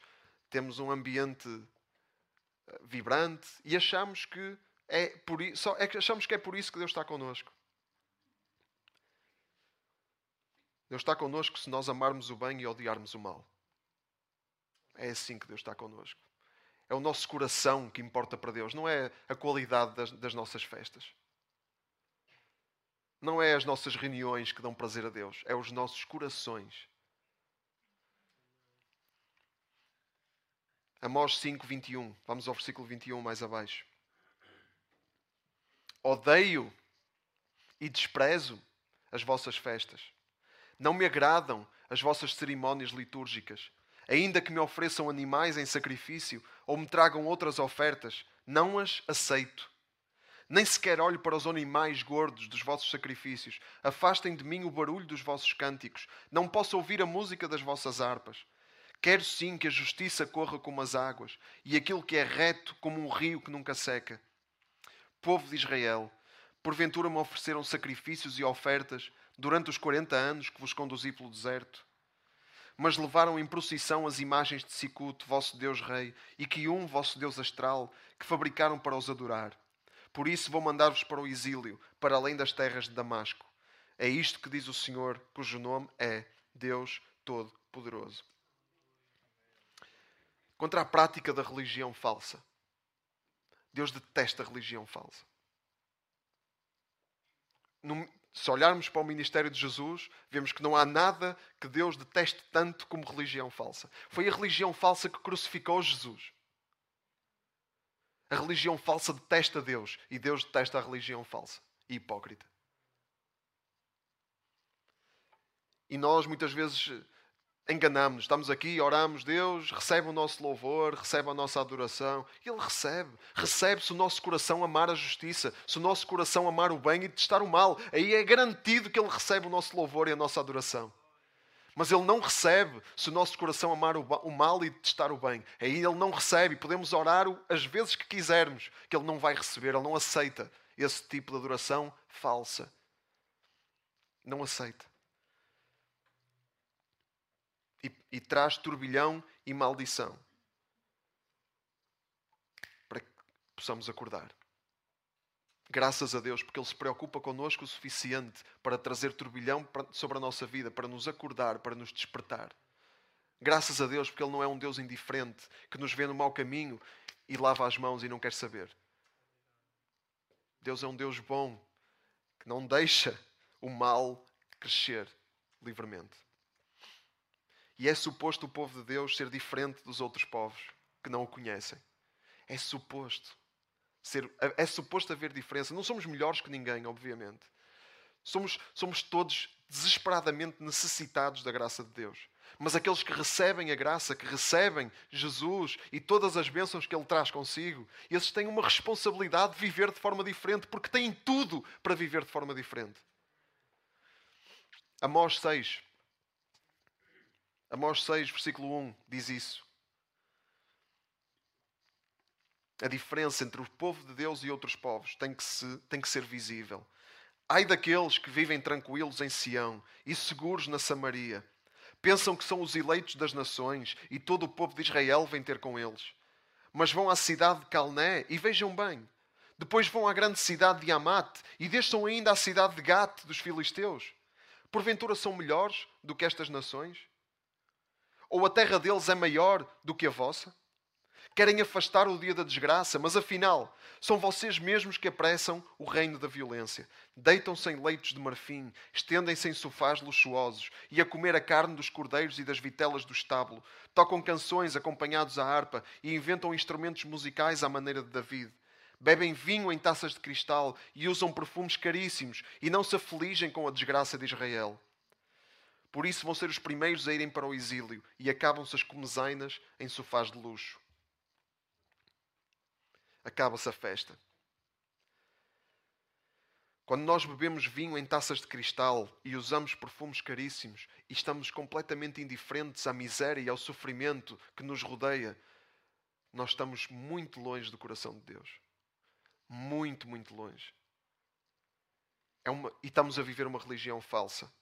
temos um ambiente ah, vibrante e achamos que é por isso, é achamos que é por isso que Deus está connosco. Deus está connosco se nós amarmos o bem e odiarmos o mal. É assim que Deus está connosco. É o nosso coração que importa para Deus, não é a qualidade das, das nossas festas. Não é as nossas reuniões que dão prazer a Deus, é os nossos corações. Amós 5, 21. Vamos ao versículo 21 mais abaixo. Odeio e desprezo as vossas festas. Não me agradam as vossas cerimónias litúrgicas. Ainda que me ofereçam animais em sacrifício ou me tragam outras ofertas, não as aceito. Nem sequer olho para os animais gordos dos vossos sacrifícios. Afastem de mim o barulho dos vossos cânticos. Não posso ouvir a música das vossas harpas. Quero sim que a justiça corra como as águas e aquilo que é reto como um rio que nunca seca. Povo de Israel, porventura me ofereceram sacrifícios e ofertas durante os quarenta anos que vos conduzi pelo deserto? mas levaram em procissão as imagens de Sicut, vosso Deus Rei, e Quium, vosso Deus Astral, que fabricaram para os adorar. Por isso vou mandar-vos para o exílio, para além das terras de Damasco. É isto que diz o Senhor, cujo nome é Deus Todo-Poderoso. Contra a prática da religião falsa. Deus detesta a religião falsa se olharmos para o ministério de Jesus, vemos que não há nada que Deus deteste tanto como religião falsa. Foi a religião falsa que crucificou Jesus. A religião falsa detesta Deus e Deus detesta a religião falsa e hipócrita. E nós muitas vezes enganamos. Estamos aqui, oramos, Deus recebe o nosso louvor, recebe a nossa adoração. Ele recebe. Recebe se o nosso coração amar a justiça, se o nosso coração amar o bem e testar o mal. Aí é garantido que Ele recebe o nosso louvor e a nossa adoração. Mas Ele não recebe se o nosso coração amar o mal e testar o bem. Aí Ele não recebe. Podemos orar as vezes que quisermos, que Ele não vai receber, Ele não aceita esse tipo de adoração falsa. Não aceita. E, e traz turbilhão e maldição. Para que possamos acordar. Graças a Deus, porque Ele se preocupa connosco o suficiente para trazer turbilhão sobre a nossa vida, para nos acordar, para nos despertar. Graças a Deus, porque Ele não é um Deus indiferente que nos vê no mau caminho e lava as mãos e não quer saber. Deus é um Deus bom que não deixa o mal crescer livremente. E é suposto o povo de Deus ser diferente dos outros povos que não o conhecem. É suposto. Ser, é suposto haver diferença. Não somos melhores que ninguém, obviamente. Somos, somos todos desesperadamente necessitados da graça de Deus. Mas aqueles que recebem a graça, que recebem Jesus e todas as bênçãos que Ele traz consigo, esses têm uma responsabilidade de viver de forma diferente, porque têm tudo para viver de forma diferente. Amós 6. Amós 6, versículo 1, diz isso. A diferença entre o povo de Deus e outros povos tem que, se, tem que ser visível. Ai daqueles que vivem tranquilos em Sião e seguros na Samaria. Pensam que são os eleitos das nações e todo o povo de Israel vem ter com eles. Mas vão à cidade de Calné e vejam bem. Depois vão à grande cidade de Amate e deixam ainda a cidade de Gate dos filisteus. Porventura são melhores do que estas nações? Ou a terra deles é maior do que a vossa? Querem afastar o dia da desgraça, mas afinal, são vocês mesmos que apressam o reino da violência. Deitam-se em leitos de marfim, estendem-se em sofás luxuosos e a comer a carne dos cordeiros e das vitelas do estábulo. Tocam canções acompanhados à harpa e inventam instrumentos musicais à maneira de David. Bebem vinho em taças de cristal e usam perfumes caríssimos e não se afligem com a desgraça de Israel. Por isso vão ser os primeiros a irem para o exílio e acabam-se as comezainas em sofás de luxo acaba-se a festa. Quando nós bebemos vinho em taças de cristal e usamos perfumes caríssimos e estamos completamente indiferentes à miséria e ao sofrimento que nos rodeia, nós estamos muito longe do coração de Deus. Muito, muito longe. É uma, e estamos a viver uma religião falsa.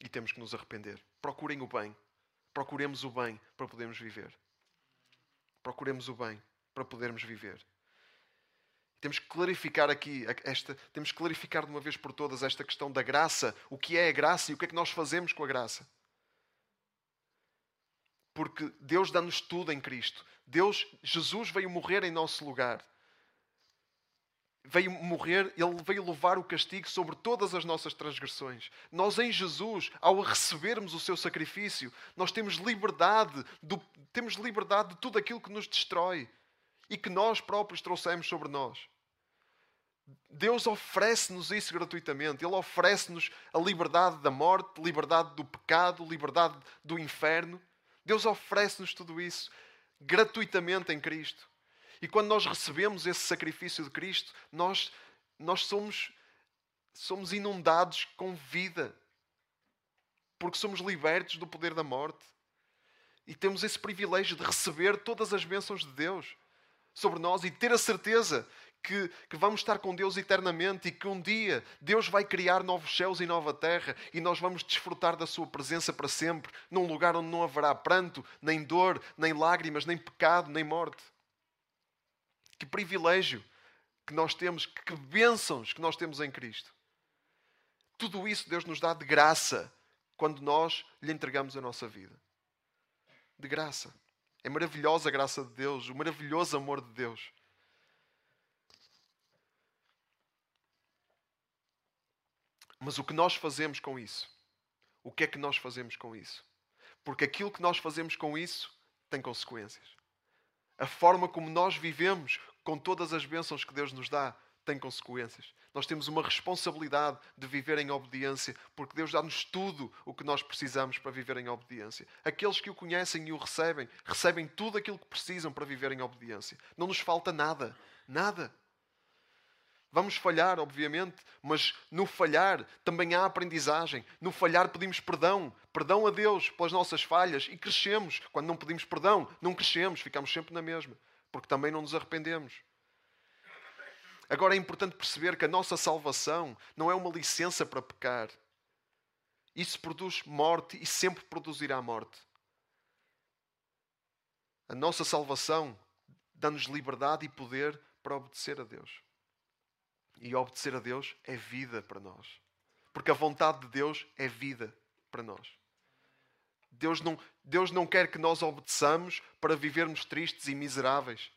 E temos que nos arrepender. Procurem o bem. Procuremos o bem para podermos viver. Procuremos o bem para podermos viver. Temos que clarificar aqui esta, temos que clarificar de uma vez por todas esta questão da graça, o que é a graça e o que é que nós fazemos com a graça. Porque Deus dá-nos tudo em Cristo. Deus, Jesus veio morrer em nosso lugar veio morrer, ele veio levar o castigo sobre todas as nossas transgressões. Nós, em Jesus, ao recebermos o seu sacrifício, nós temos liberdade, do, temos liberdade de tudo aquilo que nos destrói e que nós próprios trouxemos sobre nós. Deus oferece-nos isso gratuitamente. Ele oferece-nos a liberdade da morte, liberdade do pecado, liberdade do inferno. Deus oferece-nos tudo isso gratuitamente em Cristo. E quando nós recebemos esse sacrifício de Cristo, nós, nós somos, somos inundados com vida. Porque somos libertos do poder da morte. E temos esse privilégio de receber todas as bênçãos de Deus sobre nós e ter a certeza que, que, vamos estar com Deus eternamente e que um dia Deus vai criar novos céus e nova terra e nós vamos desfrutar da Sua presença para sempre, num lugar onde não haverá pranto, nem dor, nem lágrimas, nem pecado, nem morte. Que privilégio que nós temos, que bênçãos que nós temos em Cristo. Tudo isso Deus nos dá de graça quando nós lhe entregamos a nossa vida. De graça. É maravilhosa a graça de Deus, o maravilhoso amor de Deus. Mas o que nós fazemos com isso? O que é que nós fazemos com isso? Porque aquilo que nós fazemos com isso tem consequências. A forma como nós vivemos com todas as bênçãos que Deus nos dá tem consequências. Nós temos uma responsabilidade de viver em obediência, porque Deus dá-nos tudo o que nós precisamos para viver em obediência. Aqueles que o conhecem e o recebem, recebem tudo aquilo que precisam para viver em obediência. Não nos falta nada. Nada. Vamos falhar, obviamente, mas no falhar também há aprendizagem. No falhar pedimos perdão, perdão a Deus pelas nossas falhas e crescemos. Quando não pedimos perdão, não crescemos, ficamos sempre na mesma, porque também não nos arrependemos. Agora é importante perceber que a nossa salvação não é uma licença para pecar. Isso produz morte e sempre produzirá morte. A nossa salvação dá-nos liberdade e poder para obedecer a Deus. E obedecer a Deus é vida para nós. Porque a vontade de Deus é vida para nós. Deus não, Deus não quer que nós obedeçamos para vivermos tristes e miseráveis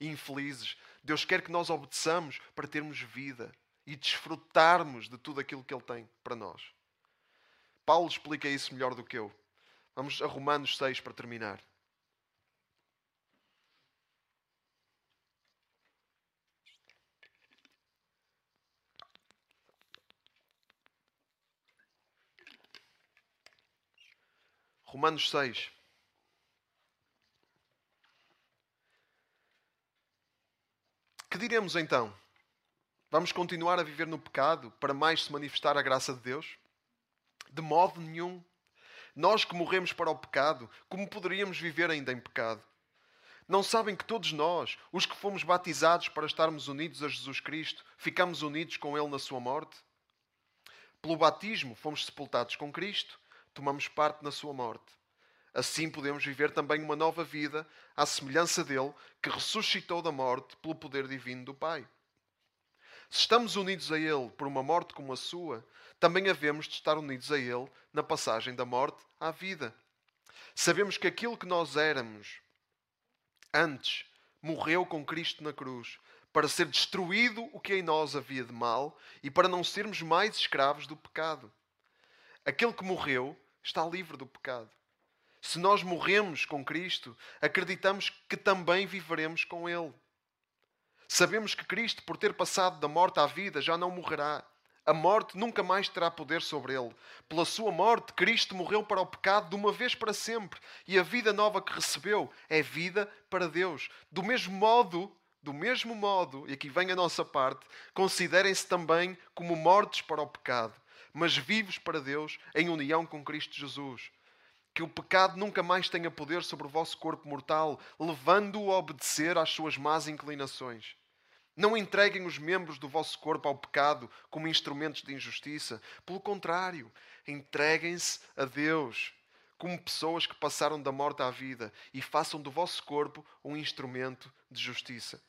e infelizes. Deus quer que nós obedeçamos para termos vida e desfrutarmos de tudo aquilo que Ele tem para nós. Paulo explica isso melhor do que eu. Vamos a Romanos 6 para terminar. Romanos 6. Que diremos então? Vamos continuar a viver no pecado para mais se manifestar a graça de Deus? De modo nenhum. Nós que morremos para o pecado, como poderíamos viver ainda em pecado? Não sabem que todos nós, os que fomos batizados para estarmos unidos a Jesus Cristo, ficamos unidos com Ele na Sua morte? Pelo batismo fomos sepultados com Cristo tomamos parte na sua morte. Assim podemos viver também uma nova vida, à semelhança dele, que ressuscitou da morte pelo poder divino do Pai. Se estamos unidos a Ele por uma morte como a sua, também havemos de estar unidos a Ele na passagem da morte à vida. Sabemos que aquilo que nós éramos antes morreu com Cristo na cruz, para ser destruído o que em nós havia de mal e para não sermos mais escravos do pecado. Aquele que morreu está livre do pecado. Se nós morremos com Cristo, acreditamos que também viveremos com Ele. Sabemos que Cristo, por ter passado da morte à vida, já não morrerá. A morte nunca mais terá poder sobre ele. Pela sua morte, Cristo morreu para o pecado de uma vez para sempre. E a vida nova que recebeu é vida para Deus. Do mesmo modo, do mesmo modo, e aqui vem a nossa parte, considerem-se também como mortos para o pecado mas vivos para Deus em união com Cristo Jesus. Que o pecado nunca mais tenha poder sobre o vosso corpo mortal, levando-o a obedecer às suas más inclinações. Não entreguem os membros do vosso corpo ao pecado como instrumentos de injustiça. Pelo contrário, entreguem-se a Deus como pessoas que passaram da morte à vida e façam do vosso corpo um instrumento de justiça.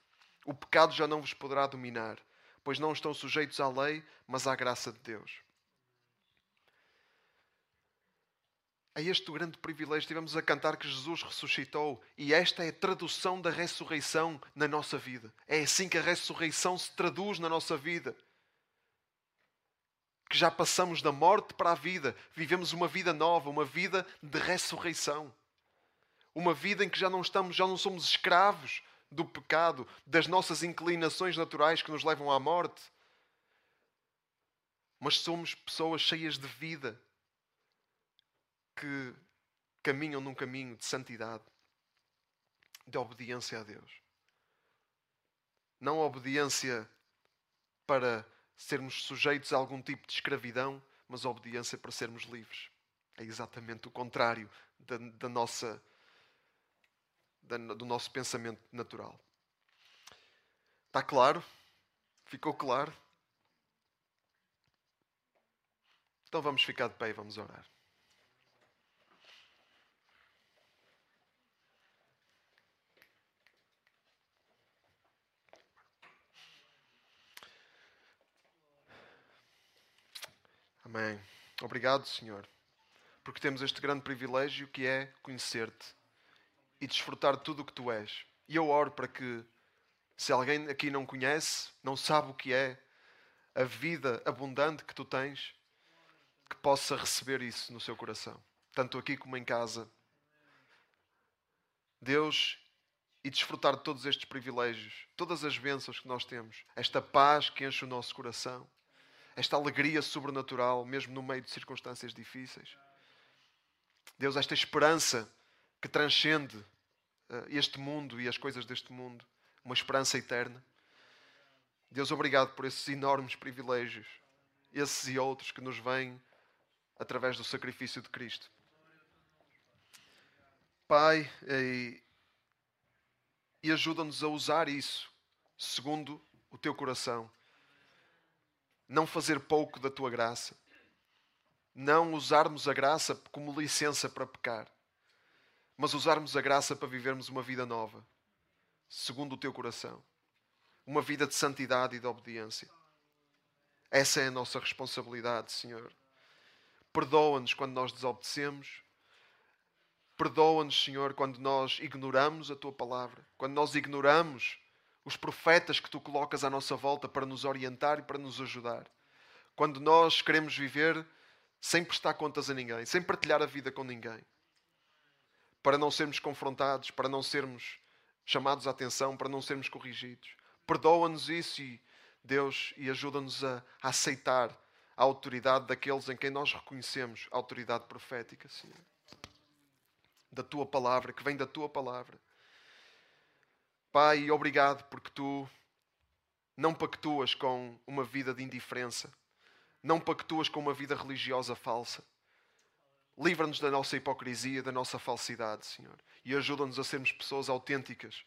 O pecado já não vos poderá dominar, pois não estão sujeitos à lei, mas à graça de Deus. É este grande privilégio. Estivemos a cantar que Jesus ressuscitou e esta é a tradução da ressurreição na nossa vida. É assim que a ressurreição se traduz na nossa vida. Que já passamos da morte para a vida, vivemos uma vida nova, uma vida de ressurreição. Uma vida em que já não estamos, já não somos escravos do pecado, das nossas inclinações naturais que nos levam à morte. Mas somos pessoas cheias de vida, que caminham num caminho de santidade, de obediência a Deus. Não obediência para sermos sujeitos a algum tipo de escravidão, mas obediência para sermos livres. É exatamente o contrário da, da nossa, da, do nosso pensamento natural. Está claro? Ficou claro? Então vamos ficar de pé e vamos orar. Amém. Obrigado, Senhor, porque temos este grande privilégio que é conhecer-te e desfrutar de tudo o que tu és. E eu oro para que, se alguém aqui não conhece, não sabe o que é a vida abundante que tu tens, que possa receber isso no seu coração, tanto aqui como em casa. Deus, e desfrutar de todos estes privilégios, todas as bênçãos que nós temos, esta paz que enche o nosso coração esta alegria sobrenatural, mesmo no meio de circunstâncias difíceis. Deus, esta esperança que transcende eh, este mundo e as coisas deste mundo, uma esperança eterna. Deus, obrigado por esses enormes privilégios, esses e outros que nos vêm através do sacrifício de Cristo. Pai, e, e ajuda-nos a usar isso segundo o teu coração não fazer pouco da tua graça, não usarmos a graça como licença para pecar, mas usarmos a graça para vivermos uma vida nova, segundo o teu coração. Uma vida de santidade e de obediência. Essa é a nossa responsabilidade, Senhor. Perdoa-nos quando nós desobedecemos. Perdoa-nos, Senhor, quando nós ignoramos a tua palavra, quando nós ignoramos os profetas que tu colocas à nossa volta para nos orientar e para nos ajudar. Quando nós queremos viver sem prestar contas a ninguém, sem partilhar a vida com ninguém, para não sermos confrontados, para não sermos chamados à atenção, para não sermos corrigidos. Perdoa-nos isso e Deus e ajuda-nos a, a, aceitar a autoridade daqueles em quem nós reconhecemos a autoridade profética, Senhor. Da tua palavra, que vem da tua palavra. Pai, obrigado porque tu não pactuas com uma vida de indiferença, não pactuas com uma vida religiosa falsa. Livra-nos da nossa hipocrisia, da nossa falsidade, Senhor, e ajuda-nos a sermos pessoas autênticas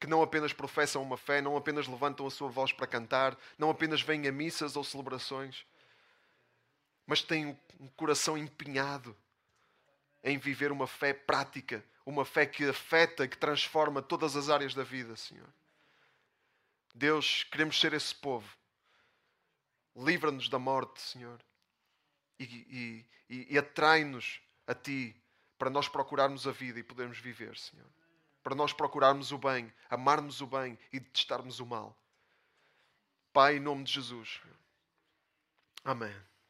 que não apenas professam uma fé, não apenas levantam a sua voz para cantar, não apenas vêm a missas ou celebrações, mas têm um coração empenhado em viver uma fé prática, uma fé que afeta, que transforma todas as áreas da vida, Senhor. Deus, queremos ser esse povo. Livra-nos da morte, Senhor. E, e, e, atrai-nos a Ti para nós procurarmos a vida e podermos viver, Senhor para nós procurarmos o bem, amarmos o bem e detestarmos o mal. Pai, em nome de Jesus. Amém.